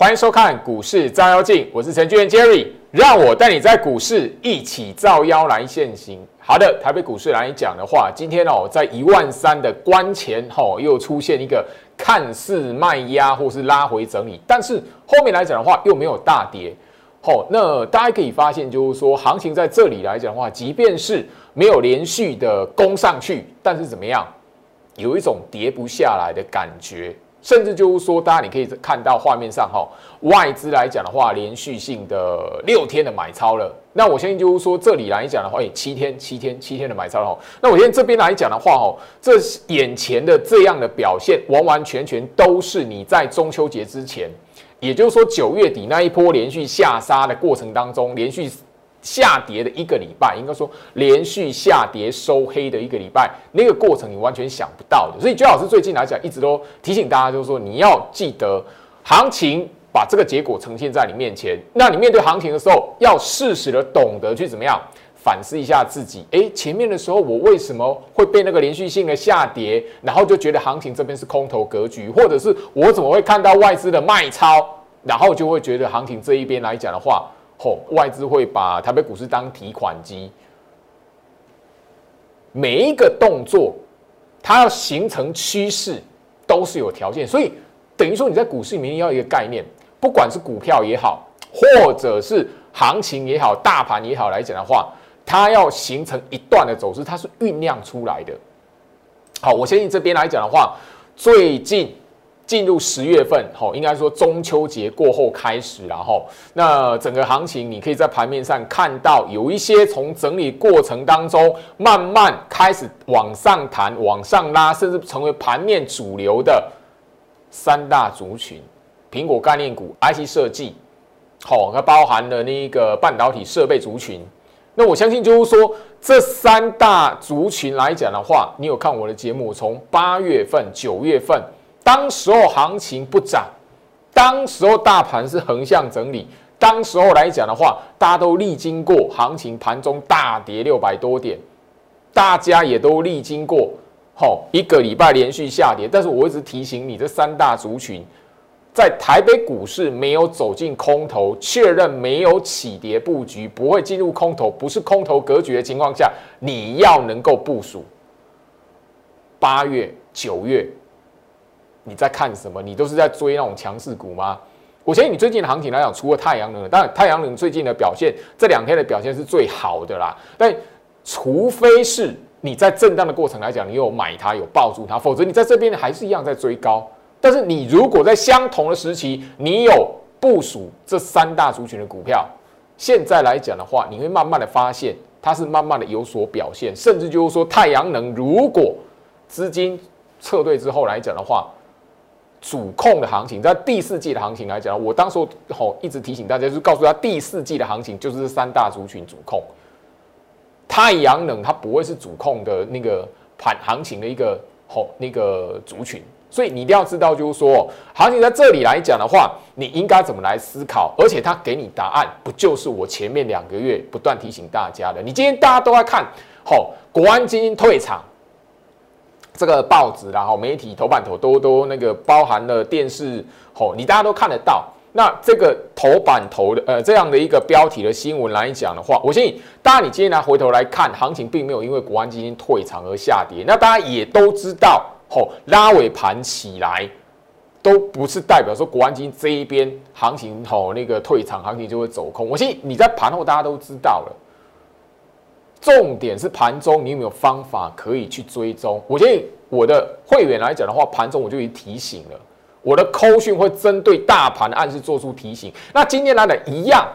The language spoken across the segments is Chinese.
欢迎收看股市照妖镜，我是程序员 Jerry，让我带你在股市一起照妖来现行。好的，台北股市来讲的话，今天哦，在一万三的关前吼，又出现一个看似卖压或是拉回整理，但是后面来讲的话又没有大跌。好，那大家可以发现，就是说行情在这里来讲的话，即便是没有连续的攻上去，但是怎么样，有一种跌不下来的感觉。甚至就是说，大家你可以看到画面上哈，外资来讲的话，连续性的六天的买超了。那我相信就是说，这里来讲的话，哎，七天、七天、七天的买超了哈。那我现在这边来讲的话哈，这眼前的这样的表现，完完全全都是你在中秋节之前，也就是说九月底那一波连续下杀的过程当中，连续。下跌的一个礼拜，应该说连续下跌收黑的一个礼拜，那个过程你完全想不到的。所以，居老师最近来讲，一直都提醒大家，就是说你要记得，行情把这个结果呈现在你面前，那你面对行情的时候，要适时的懂得去怎么样反思一下自己。诶，前面的时候我为什么会被那个连续性的下跌，然后就觉得行情这边是空头格局，或者是我怎么会看到外资的卖超，然后就会觉得行情这一边来讲的话。后外资会把台北股市当提款机，每一个动作，它要形成趋势，都是有条件。所以等于说你在股市里面要一个概念，不管是股票也好，或者是行情也好，大盘也好来讲的话，它要形成一段的走势，它是酝酿出来的。好，我相信这边来讲的话，最近。进入十月份，吼，应该说中秋节过后开始，然后那整个行情，你可以在盘面上看到有一些从整理过程当中慢慢开始往上弹、往上拉，甚至成为盘面主流的三大族群：苹果概念股、IC 设计，好，它包含了那个半导体设备族群。那我相信就是说，这三大族群来讲的话，你有看我的节目，从八月份、九月份。当时候行情不涨，当时候大盘是横向整理，当时候来讲的话，大家都历经过行情盘中大跌六百多点，大家也都历经过好一个礼拜连续下跌。但是我一直提醒你，这三大族群在台北股市没有走进空头，确认没有起跌布局，不会进入空头，不是空头格局的情况下，你要能够部署八月、九月。你在看什么？你都是在追那种强势股吗？我相信你最近的行情来讲，除了太阳能，当然太阳能最近的表现，这两天的表现是最好的啦。但除非是你在震荡的过程来讲，你有买它，有抱住它，否则你在这边还是一样在追高。但是你如果在相同的时期，你有部署这三大族群的股票，现在来讲的话，你会慢慢的发现它是慢慢的有所表现，甚至就是说太阳能如果资金撤退之后来讲的话。主控的行情，在第四季的行情来讲，我当时吼一直提醒大家，就是告诉他第四季的行情就是三大族群主控。太阳能它不会是主控的那个盘行情的一个吼那个族群，所以你一定要知道，就是说行情在这里来讲的话，你应该怎么来思考，而且他给你答案，不就是我前面两个月不断提醒大家的？你今天大家都在看，吼国安基金退场。这个报纸然后媒体头版头都都那个包含了电视吼，你大家都看得到。那这个头版头的呃这样的一个标题的新闻来讲的话，我相信大家你今天来回头来看，行情并没有因为国安基金退场而下跌。那大家也都知道吼，拉尾盘起来都不是代表说国安基金这一边行情吼那个退场行情就会走空。我相信你在盘后大家都知道了。重点是盘中你有没有方法可以去追踪？我建议我的会员来讲的话，盘中我就已经提醒了，我的扣讯会针对大盘暗示做出提醒。那今天来的一样，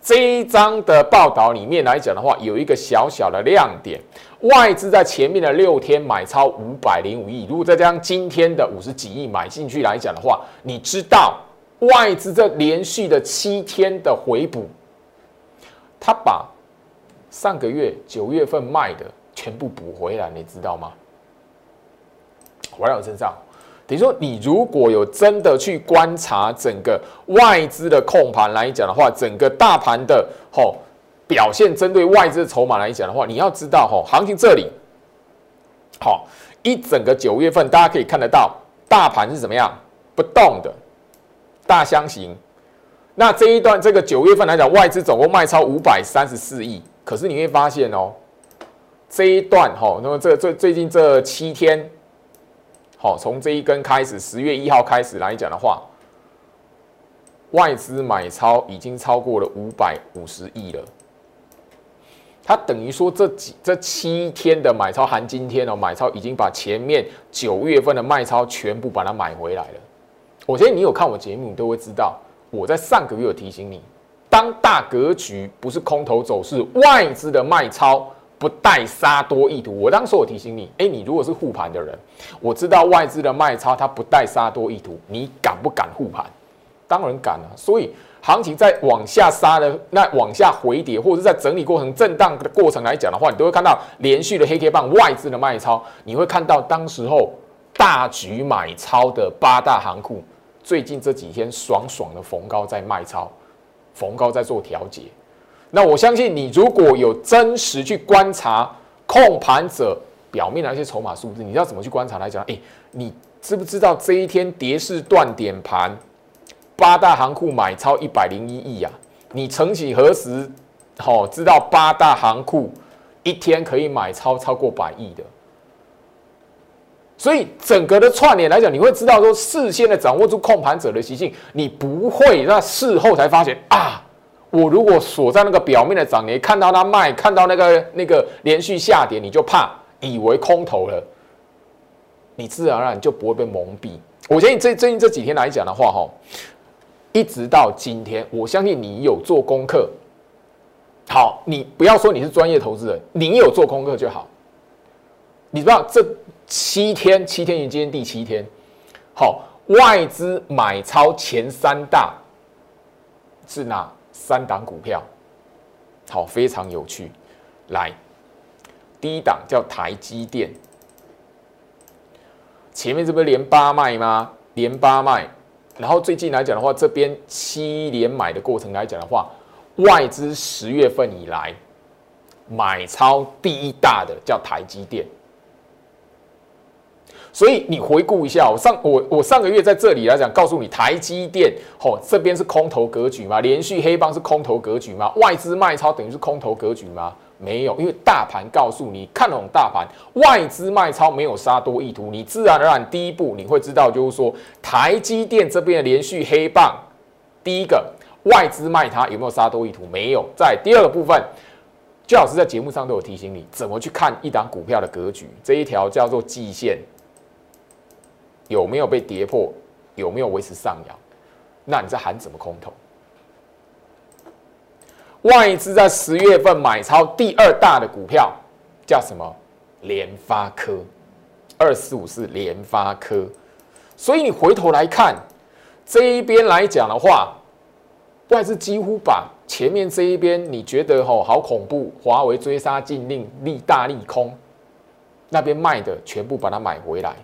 这一章的报道里面来讲的话，有一个小小的亮点，外资在前面的六天买超五百零五亿，如果再加上今天的五十几亿买进去来讲的话，你知道外资这连续的七天的回补，他把。上个月九月份卖的全部补回来，你知道吗？回到我身上，等于说你如果有真的去观察整个外资的控盘来讲的话，整个大盘的吼表现，针对外资的筹码来讲的话，你要知道吼，行情这里好一整个九月份，大家可以看得到大盘是怎么样不动的，大箱型。那这一段这个九月份来讲，外资总共卖超五百三十四亿。可是你会发现哦，这一段哈，那么这最最近这七天，好，从这一根开始，十月一号开始来讲的话，外资买超已经超过了五百五十亿了。它等于说这几这七天的买超含今天哦，买超已经把前面九月份的卖超全部把它买回来了。我相信你有看我节目，你都会知道，我在上个月有提醒你，当大格局不是空头走势，外资的卖超不带杀多意图。我当时我提醒你，哎，你如果是护盘的人，我知道外资的卖超它不带杀多意图，你敢不敢护盘？当然敢了。所以。行情在往下杀的那往下回跌，或者是在整理过程、震荡的过程来讲的话，你都会看到连续的黑 K 棒、外资的卖超。你会看到当时候大举买超的八大行库，最近这几天爽爽的逢高在卖超，逢高在做调节。那我相信你如果有真实去观察控盘者表面的一些筹码数字，你要怎么去观察来讲？哎，你知不知道这一天跌势断点盘？八大行库买超一百零一亿啊！你曾几何时，好知道八大行库一天可以买超超过百亿的？所以整个的串联来讲，你会知道说，事先的掌握住控盘者的习性，你不会那事后才发现啊！我如果锁在那个表面的涨跌，看到它卖，看到那个那个连续下跌，你就怕以为空头了，你自然而然就不会被蒙蔽。我相信这最近这几天来讲的话，哈。一直到今天，我相信你有做功课。好，你不要说你是专业投资人，你有做功课就好。你知道这七天，七天已经今天第七天，好，外资买超前三大是哪三档股票？好，非常有趣。来，第一档叫台积电，前面这不是连八卖吗？连八卖。然后最近来讲的话，这边七连买的过程来讲的话，外资十月份以来买超第一大的叫台积电。所以你回顾一下，我上我我上个月在这里来讲，告诉你台积电，哦，这边是空头格局吗？连续黑帮是空头格局吗？外资卖超等于是空头格局吗？没有，因为大盘告诉你看懂大盘，外资卖超没有杀多意图，你自然而然第一步你会知道，就是说台积电这边的连续黑棒，第一个外资卖它有没有杀多意图？没有。在第二个部分，焦老师在节目上都有提醒你，怎么去看一档股票的格局，这一条叫做季线有没有被跌破，有没有维持上扬，那你在喊什么空头？外资在十月份买超第二大的股票叫什么？联发科，二四五是联发科。所以你回头来看这一边来讲的话，外资几乎把前面这一边你觉得吼好恐怖，华为追杀禁令利大利空，那边卖的全部把它买回来，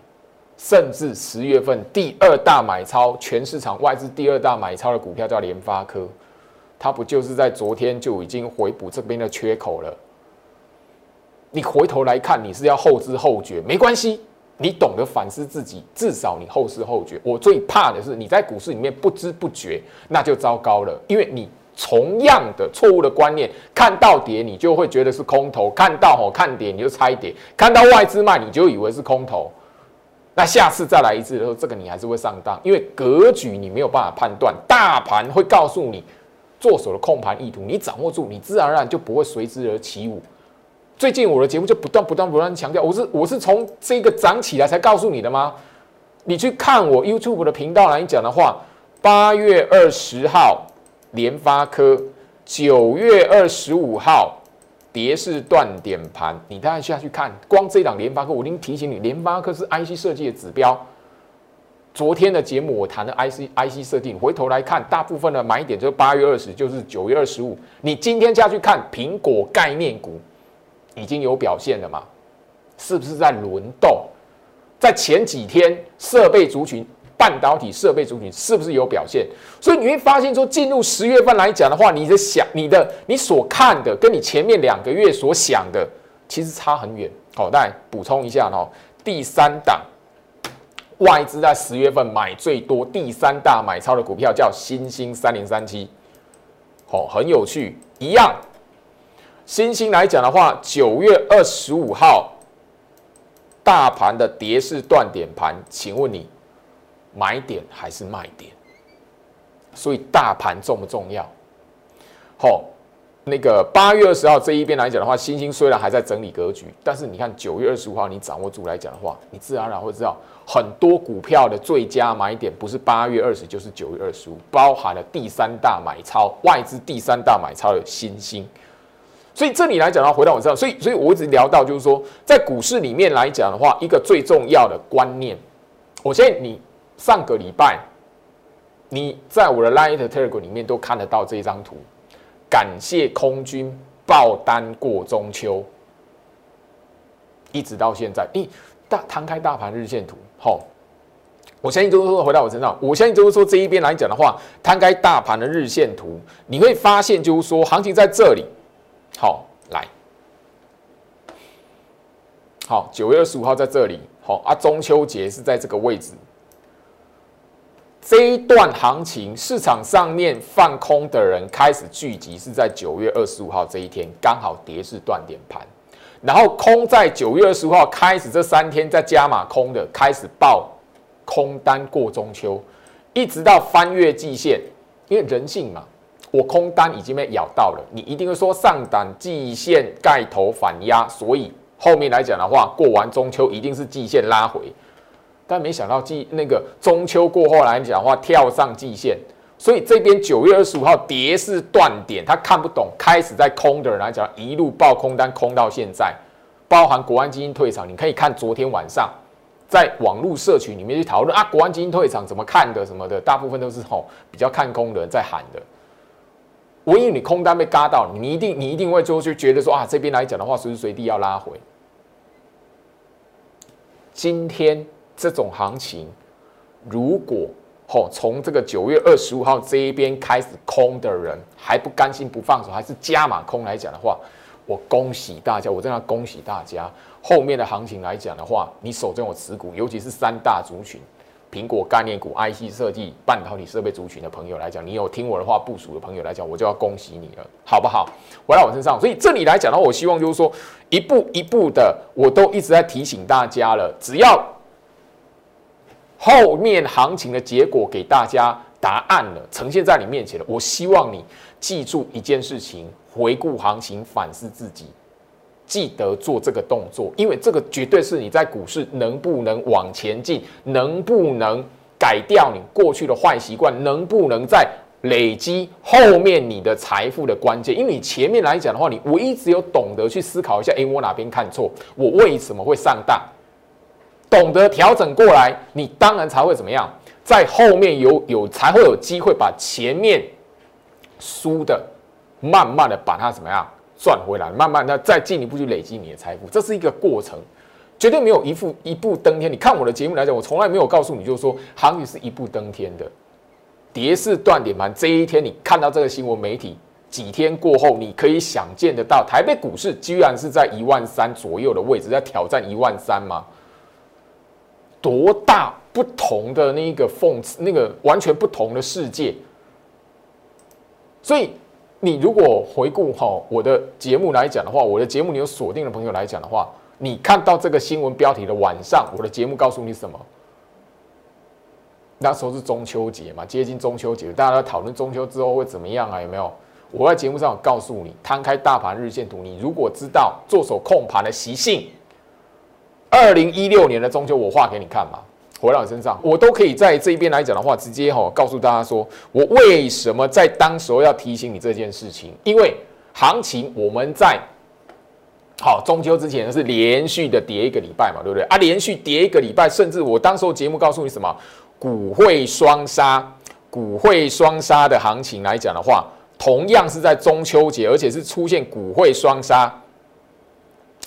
甚至十月份第二大买超全市场外资第二大买超的股票叫联发科。它不就是在昨天就已经回补这边的缺口了？你回头来看，你是要后知后觉，没关系，你懂得反思自己，至少你后知后觉。我最怕的是你在股市里面不知不觉，那就糟糕了，因为你同样的错误的观念，看到跌你就会觉得是空头，看到吼看跌你就猜跌，看到外资卖你就以为是空头，那下次再来一次的时候，这个你还是会上当，因为格局你没有办法判断，大盘会告诉你。做手的控盘意图，你掌握住，你自然而然就不会随之而起舞。最近我的节目就不断不断不断强调，我是我是从这个涨起来才告诉你的吗？你去看我 YouTube 的频道来讲的话，八月二十号联发科，九月二十五号跌势断点盘，你大家下去看，光这档联发科，我已经提醒你，联发科是 IC 设计的指标。昨天的节目我谈的 IC IC 设定，回头来看，大部分的买点就是八月二十，就是九月二十五。你今天下去看苹果概念股已经有表现了嘛？是不是在轮动？在前几天设备族群、半导体设备族群是不是有表现？所以你会发现说，进入十月份来讲的话，你的想、你的、你所看的，跟你前面两个月所想的，其实差很远。好，再补充一下哦，第三档。外资在十月份买最多第三大买超的股票叫新兴三零三七，好，很有趣，一样。新兴来讲的话，九月二十五号，大盘的跌势断点盘，请问你买点还是卖点？所以大盘重不重要？好。那个八月二十号这一边来讲的话，星星虽然还在整理格局，但是你看九月二十五号你掌握住来讲的话，你自然而然会知道很多股票的最佳买点不是八月二十，就是九月二十五，包含了第三大买超外资第三大买超的新星。所以这里来讲的话，回到我身上，所以所以我一直聊到就是说，在股市里面来讲的话，一个最重要的观念，我相信你上个礼拜你在我的 Line Telegram 里面都看得到这一张图。感谢空军爆单过中秋，一直到现在，咦，大摊开大盘日线图，好，我相信就是说回到我身上，我相信就是说这一边来讲的话，摊开大盘的日线图，你会发现就是说行情在这里，好，来，好，九月二十五号在这里，好啊，中秋节是在这个位置。这一段行情，市场上面放空的人开始聚集，是在九月二十五号这一天，刚好跌势断点盘，然后空在九月二十五号开始这三天在加码空的，开始爆空单过中秋，一直到翻越季线，因为人性嘛，我空单已经被咬到了，你一定会说上档季线盖头反压，所以后面来讲的话，过完中秋一定是季线拉回。但没想到季那个中秋过后来讲的话，跳上季线，所以这边九月二十五号跌是断点，他看不懂，开始在空的人来讲，一路爆空单空到现在，包含国安基金退场，你可以看昨天晚上在网络社群里面去讨论啊，国安基金退场怎么看的什么的，大部分都是吼比较看空的人在喊的。唯一你空单被嘎到，你一定你一定会就就觉得说啊，这边来讲的话，随时随地要拉回。今天。这种行情，如果吼从这个九月二十五号这一边开始空的人还不甘心不放手，还是加码空来讲的话，我恭喜大家，我真的恭喜大家。后面的行情来讲的话，你手中有持股，尤其是三大族群，苹果概念股、IC 设计、半导体设备族群的朋友来讲，你有听我的话部署的朋友来讲，我就要恭喜你了，好不好？回到我身上，所以这里来讲的话，我希望就是说一步一步的，我都一直在提醒大家了，只要。后面行情的结果给大家答案了，呈现在你面前了。我希望你记住一件事情：回顾行情，反思自己，记得做这个动作，因为这个绝对是你在股市能不能往前进，能不能改掉你过去的坏习惯，能不能在累积后面你的财富的关键。因为你前面来讲的话，你唯一只有懂得去思考一下：哎，我哪边看错？我为什么会上当？懂得调整过来，你当然才会怎么样，在后面有有才会有机会把前面输的慢慢的把它怎么样赚回来，慢慢的再进一步去累积你的财富，这是一个过程，绝对没有一步一步登天。你看我的节目来讲，我从来没有告诉你，就是说行情是一步登天的，跌势断点盘这一天，你看到这个新闻媒体几天过后，你可以想见得到，台北股市居然是在一万三左右的位置，在挑战一万三吗？多大不同的那一个讽刺，那个完全不同的世界。所以，你如果回顾哈我的节目来讲的话，我的节目你有锁定的朋友来讲的话，你看到这个新闻标题的晚上，我的节目告诉你什么？那时候是中秋节嘛，接近中秋节，大家在讨论中秋之后会怎么样啊？有没有？我在节目上有告诉你，摊开大盘日线图，你如果知道做手控盘的习性。二零一六年的中秋，我画给你看嘛，回到你身上，我都可以在这边来讲的话，直接哈告诉大家说，我为什么在当时候要提醒你这件事情？因为行情我们在好中秋之前是连续的跌一个礼拜嘛，对不对啊？连续跌一个礼拜，甚至我当时候节目告诉你什么，股汇双杀，股汇双杀的行情来讲的话，同样是在中秋节，而且是出现股汇双杀。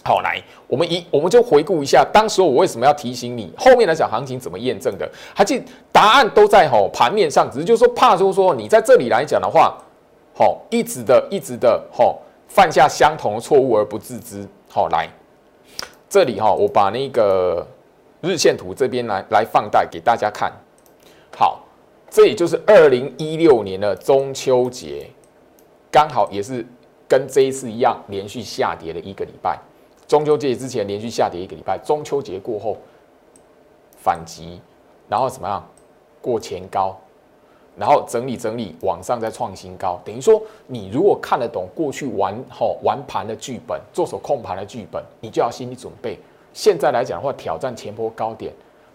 好，来，我们一我们就回顾一下，当时我为什么要提醒你？后面来讲行情怎么验证的？还记答案都在吼盘面上，只是就说怕就是说你在这里来讲的话，好，一直的一直的吼犯下相同的错误而不自知。好，来这里哈，我把那个日线图这边来来放大给大家看。好，这也就是二零一六年的中秋节，刚好也是跟这一次一样连续下跌了一个礼拜。中秋节之前连续下跌一个礼拜，中秋节过后反击，然后怎么样过前高？然后整理整理，往上再创新高，等于说你如果看得懂过去玩吼玩盘的剧本，做手控盘的剧本，你就要心理准备。现在来讲的话，挑战前波高点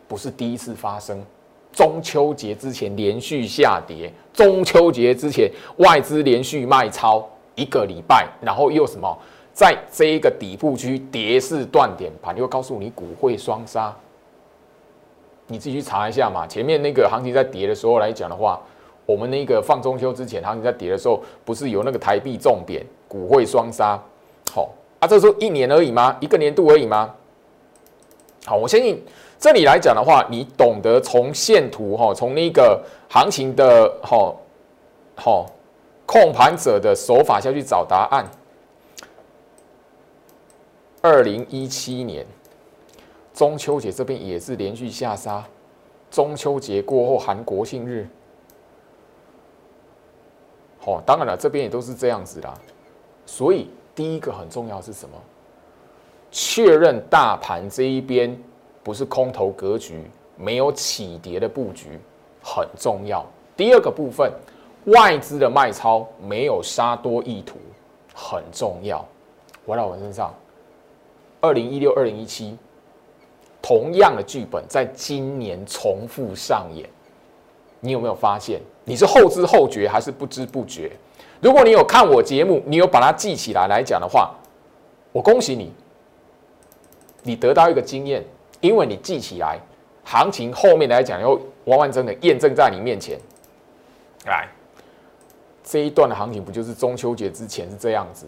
不是第一次发生。中秋节之前连续下跌，中秋节之前外资连续卖超一个礼拜，然后又什么，在这一个底部区跌势断点盘，又告诉你股会双杀。你自己去查一下嘛。前面那个行情在跌的时候来讲的话，我们那个放中秋之前行情在跌的时候，不是有那个台币重贬，股汇双杀？好啊，这时候一年而已吗？一个年度而已吗？好，我相信这里来讲的话，你懂得从线图哈，从那个行情的哈好控盘者的手法下去找答案。二零一七年。中秋节这边也是连续下杀，中秋节过后含国庆日，好，当然了，这边也都是这样子啦。所以第一个很重要是什么？确认大盘这一边不是空头格局，没有起跌的布局很重要。第二个部分，外资的卖超没有杀多意图很重要。回到我身上，二零一六、二零一七。同样的剧本在今年重复上演，你有没有发现？你是后知后觉还是不知不觉？如果你有看我节目，你有把它记起来来讲的话，我恭喜你，你得到一个经验，因为你记起来，行情后面来讲又完完整整验证在你面前。来，这一段的行情不就是中秋节之前是这样子，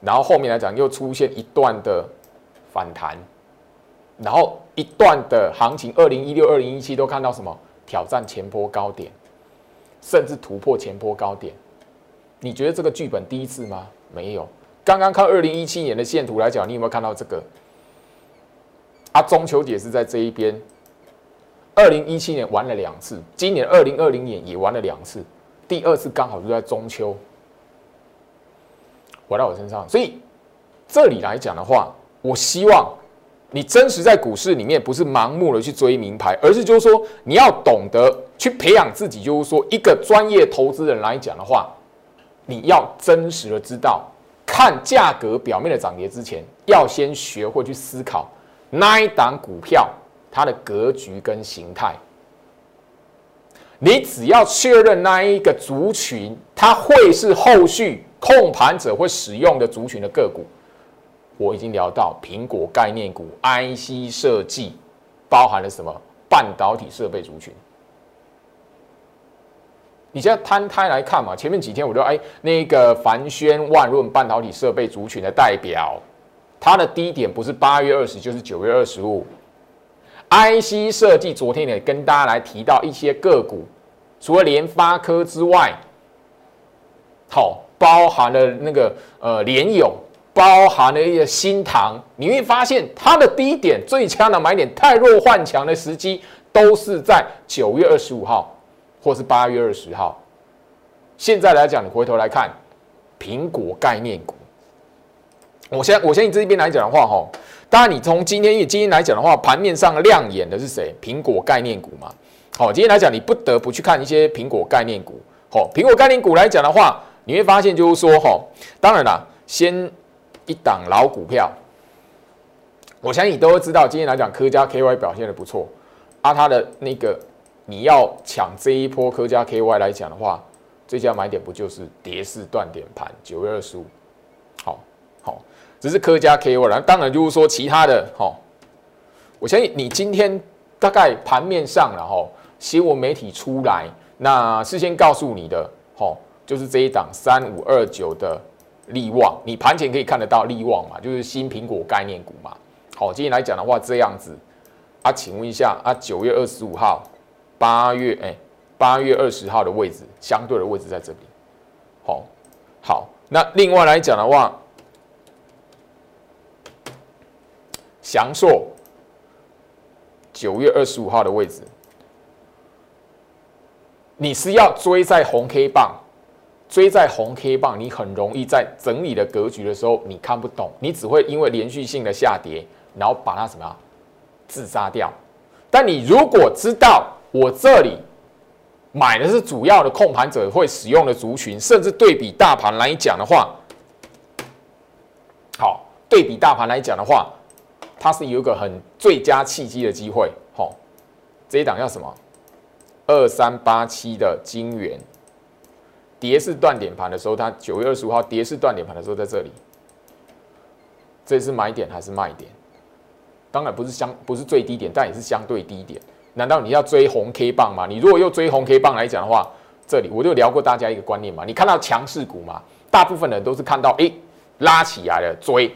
然后后面来讲又出现一段的反弹。然后一段的行情，二零一六、二零一七都看到什么挑战前波高点，甚至突破前波高点。你觉得这个剧本第一次吗？没有。刚刚看二零一七年的线图来讲，你有没有看到这个？啊，中秋节是在这一边。二零一七年玩了两次，今年二零二零年也玩了两次，第二次刚好就在中秋，回到我身上。所以这里来讲的话，我希望。你真实在股市里面不是盲目的去追名牌，而是就是说你要懂得去培养自己。就是说，一个专业投资人来讲的话，你要真实的知道，看价格表面的涨跌之前，要先学会去思考那一档股票它的格局跟形态。你只要确认那一个族群，它会是后续控盘者会使用的族群的个股。我已经聊到苹果概念股、IC 设计，包含了什么半导体设备族群？你现在摊开来看嘛，前面几天我就哎，那个凡轩、万润半导体设备族群的代表，它的低点不是八月二十，就是九月二十五。IC 设计昨天也跟大家来提到一些个股，除了联发科之外，好，包含了那个呃联咏。包含了一些新塘，你会发现它的低点最强的买点，太弱换强的时机都是在九月二十五号，或是八月二十号。现在来讲，你回头来看苹果概念股，我先我先你这边来讲的话，哈，当然你从今天因为今天来讲的话，盘面上亮眼的是谁？苹果概念股嘛。好，今天来讲，你不得不去看一些苹果概念股。好，苹果概念股来讲的话，你会发现就是说，哈，当然啦，先。一档老股票，我相信你都会知道。今天来讲，科家 KY 表现的不错，啊，它的那个你要抢这一波科家 KY 来讲的话，最佳买点不就是跌势断点盘九月二十五？好，好，只是科家 KY，然当然就是说其他的，好，我相信你今天大概盘面上，然后新闻媒体出来，那事先告诉你的，好，就是这一档三五二九的。利旺，你盘前可以看得到利旺嘛？就是新苹果概念股嘛。好，今天来讲的话，这样子啊，请问一下啊，九月二十五号，八月哎，八月二十号的位置，相对的位置在这里。好，好，那另外来讲的话，祥硕九月二十五号的位置，你是要追在红 K 棒，追在红 K 棒，你很容易在整理的格局的时候，你看不懂，你只会因为连续性的下跌，然后把它什么啊自杀掉。但你如果知道我这里买的是主要的控盘者会使用的族群，甚至对比大盘来讲的话，好，对比大盘来讲的话，它是有一个很最佳契机的机会。好，这一档叫什么？二三八七的金元，跌势断点盘的时候，它九月二十五号跌势断点盘的时候在这里，这是买点还是卖点？当然不是相不是最低点，但也是相对低点。难道你要追红 K 棒吗？你如果又追红 K 棒来讲的话，这里我就聊过大家一个观念嘛。你看到强势股嘛，大部分人都是看到哎拉起来了追，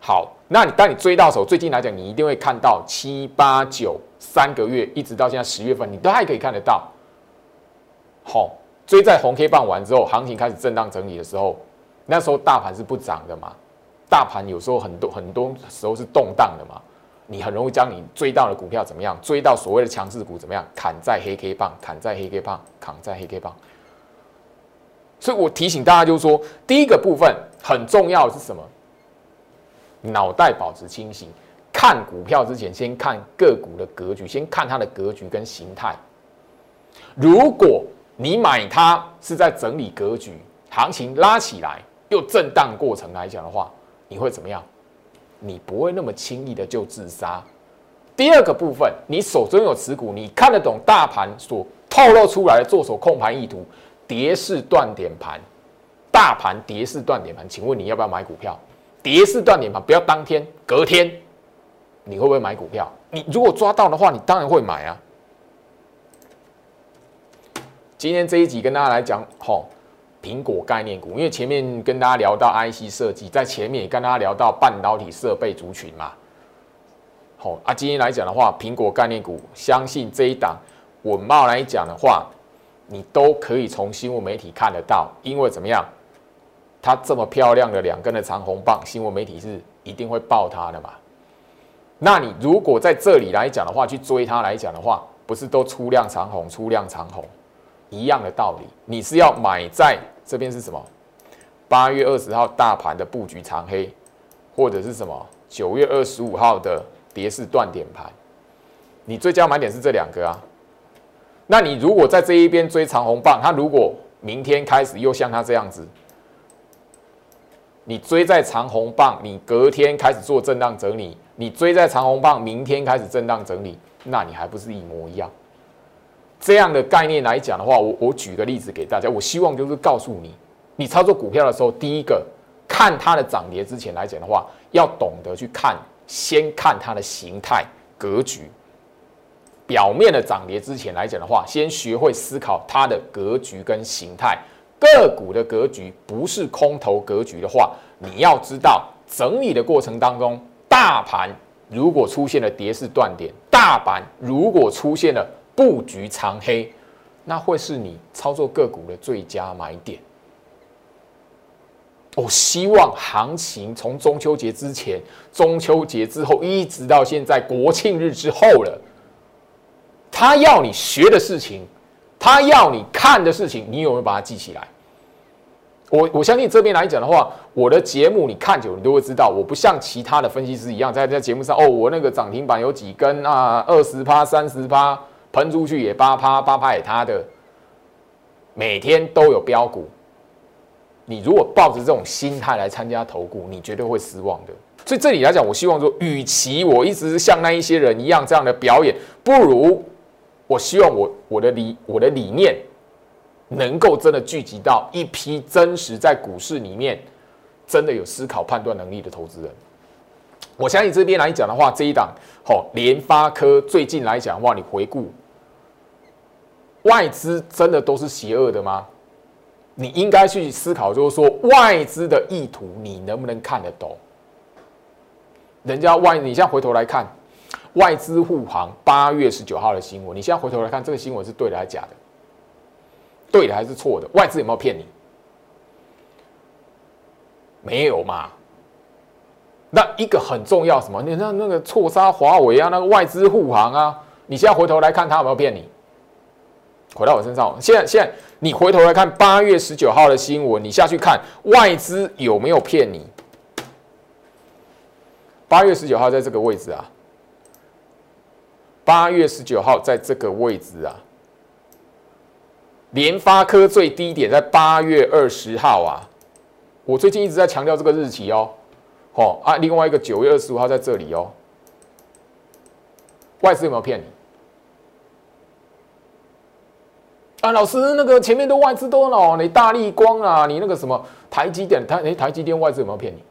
好，那你当你追到手，最近来讲你一定会看到七八九。三个月一直到现在十月份，你都还可以看得到。好，追在红 K 棒完之后，行情开始震荡整理的时候，那时候大盘是不涨的嘛？大盘有时候很多很多时候是动荡的嘛？你很容易将你追到的股票怎么样？追到所谓的强势股怎么样？砍在黑 K 棒，砍在黑 K 棒，砍在黑 K 棒。所以我提醒大家，就是说，第一个部分很重要的是什么？脑袋保持清醒。看股票之前，先看个股的格局，先看它的格局跟形态。如果你买它是在整理格局，行情拉起来又震荡过程来讲的话，你会怎么样？你不会那么轻易的就自杀。第二个部分，你手中有持股，你看得懂大盘所透露出来的做手控盘意图，跌势断点盘，大盘跌势断点盘，请问你要不要买股票？跌势断点盘不要当天，隔天。你会不会买股票？你如果抓到的话，你当然会买啊。今天这一集跟大家来讲，吼，苹果概念股，因为前面跟大家聊到 IC 设计，在前面也跟大家聊到半导体设备族群嘛。好啊，今天来讲的话，苹果概念股，相信这一档稳茂来讲的话，你都可以从新闻媒体看得到，因为怎么样？它这么漂亮的两根的长红棒，新闻媒体是一定会报它的嘛。那你如果在这里来讲的话，去追它来讲的话，不是都出量长红，出量长红，一样的道理。你是要买在这边是什么？八月二十号大盘的布局长黑，或者是什么？九月二十五号的跌势断点盘，你最佳买点是这两个啊。那你如果在这一边追长红棒，它如果明天开始又像它这样子。你追在长红棒，你隔天开始做震荡整理，你追在长红棒，明天开始震荡整理，那你还不是一模一样？这样的概念来讲的话，我我举个例子给大家，我希望就是告诉你，你操作股票的时候，第一个看它的涨跌之前来讲的话，要懂得去看，先看它的形态格局，表面的涨跌之前来讲的话，先学会思考它的格局跟形态。个股的格局不是空头格局的话，你要知道整理的过程当中，大盘如果出现了跌势断点，大盘如果出现了布局长黑，那会是你操作个股的最佳买点。我希望行情从中秋节之前、中秋节之后，一直到现在国庆日之后了，他要你学的事情。他要你看的事情，你有没有把它记起来？我我相信这边来讲的话，我的节目你看久，你都会知道，我不像其他的分析师一样，在在节目上哦，我那个涨停板有几根啊，二十趴、三十趴，喷出去也八趴，八趴也他的，每天都有标股。你如果抱着这种心态来参加投顾，你绝对会失望的。所以这里来讲，我希望说，与其我一直像那一些人一样这样的表演，不如。我希望我我的理我的理念能够真的聚集到一批真实在股市里面真的有思考判断能力的投资人。我相信这边来讲的话，这一档好联发科最近来讲的话，你回顾外资真的都是邪恶的吗？你应该去思考，就是说外资的意图你能不能看得懂？人家外你现在回头来看。外资护航八月十九号的新闻，你现在回头来看，这个新闻是对的还是假的？对的还是错的？外资有没有骗你？没有嘛？那一个很重要什么？你那那个错杀华为啊，那个外资护航啊，你现在回头来看，他有没有骗你？回到我身上，现在现在你回头来看八月十九号的新闻，你下去看外资有没有骗你？八月十九号在这个位置啊，八月十九号在这个位置啊，联发科最低点在八月二十号啊，我最近一直在强调这个日期哦。哦啊，另外一个九月二十五号在这里哦，外资有没有骗你？啊，老师，那个前面的外资都哦，你大力光啊，你那个什么台积电，台哎台积电外资有没有骗你？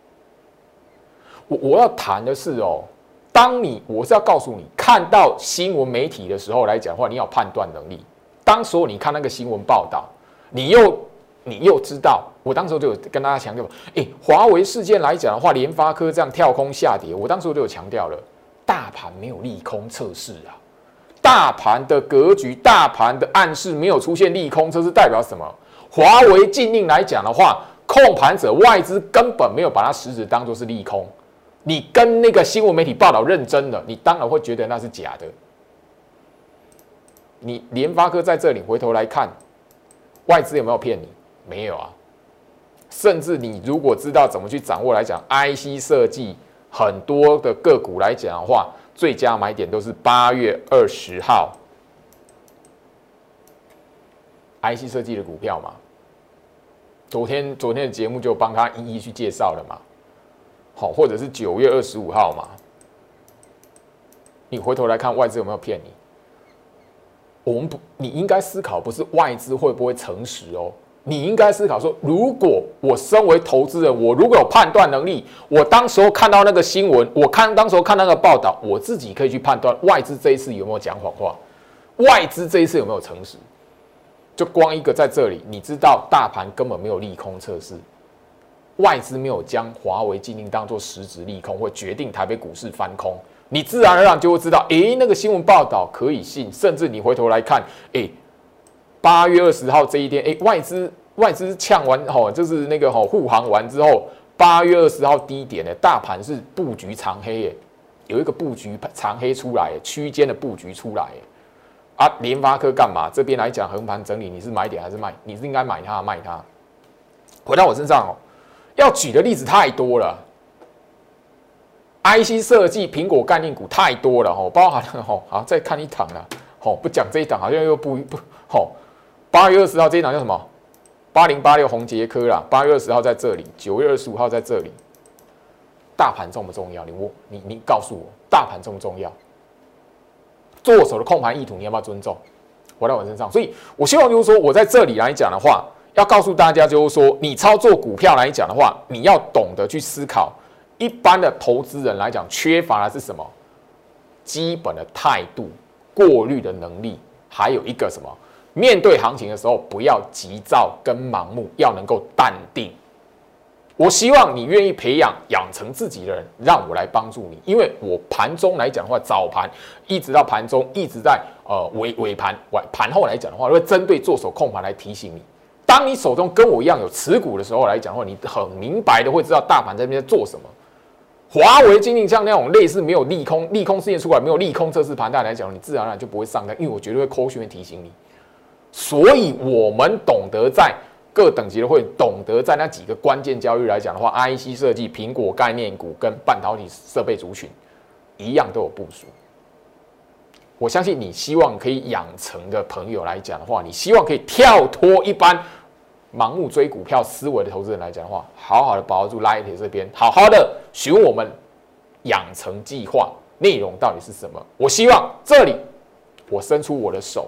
我我要谈的是哦，当你我是要告诉你，看到新闻媒体的时候来讲话，你要判断能力。当时候你看那个新闻报道，你又你又知道。我当时就有跟大家强调，哎，华为事件来讲的话，联发科这样跳空下跌，我当时就有强调了，大盘没有利空测试啊，大盘的格局、大盘的暗示没有出现利空测试，代表什么？华为禁令来讲的话，控盘者外资根本没有把它实质当做是利空，你跟那个新闻媒体报道认真的，你当然会觉得那是假的。你联发科在这里回头来看，外资有没有骗你？没有啊。甚至你如果知道怎么去掌握来讲，IC 设计很多的个股来讲的话，最佳买点都是八月二十号，IC 设计的股票嘛。昨天昨天的节目就帮他一一去介绍了嘛。好，或者是九月二十五号嘛。你回头来看外资有没有骗你？我们不，你应该思考不是外资会不会诚实哦。你应该思考说，如果我身为投资人，我如果有判断能力，我当时候看到那个新闻，我看当时候看那个报道，我自己可以去判断外资这一次有没有讲谎话，外资这一次有没有诚实。就光一个在这里，你知道大盘根本没有利空测试，外资没有将华为禁令当做实质利空，或决定台北股市翻空，你自然而然就会知道，诶，那个新闻报道可以信，甚至你回头来看，诶。八月二十号这一天，哎，外资外资呛完吼，就是那个吼护航完之后，八月二十号低点呢，大盘是布局长黑耶，有一个布局长黑出来，区间的布局出来，啊，联发科干嘛？这边来讲横盘整理，你是买点还是卖？你是应该买它卖它？回到我身上哦，要举的例子太多了，IC 设计、苹果概念股太多了吼，包含了吼，好再看一档了，吼不讲这一档好像又不不吼。八月二十号这一档叫什么？八零八六红杰科啦。八月二十号在这里，九月二十五号在这里。大盘重不重要？你我你你告诉我，大盘重不重要？做手的控盘意图你要不要尊重？回到我身上，所以我希望就是说，我在这里来讲的话，要告诉大家就是说，你操作股票来讲的话，你要懂得去思考。一般的投资人来讲，缺乏的是什么？基本的态度、过滤的能力，还有一个什么？面对行情的时候，不要急躁跟盲目，要能够淡定。我希望你愿意培养养成自己的人，让我来帮助你。因为我盘中来讲的话，早盘一直到盘中，一直在呃尾尾盘晚盘后来讲的话，会针对做手控盘来提醒你。当你手中跟我一样有持股的时候来讲的话，你很明白的会知道大盘在那边做什么。华为、经历像那种类似没有利空、利空事件出来，没有利空测试盘带来讲，你自然而然就不会上当，因为我绝对会扣讯提醒你。所以，我们懂得在各等级的会懂得在那几个关键交易来讲的话，IC 设计、苹果概念股跟半导体设备族群一样都有部署。我相信你希望可以养成的朋友来讲的话，你希望可以跳脱一般盲目追股票思维的投资人来讲的话，好好的把握住拉一铁这边，好好的询问我们养成计划内容到底是什么。我希望这里我伸出我的手。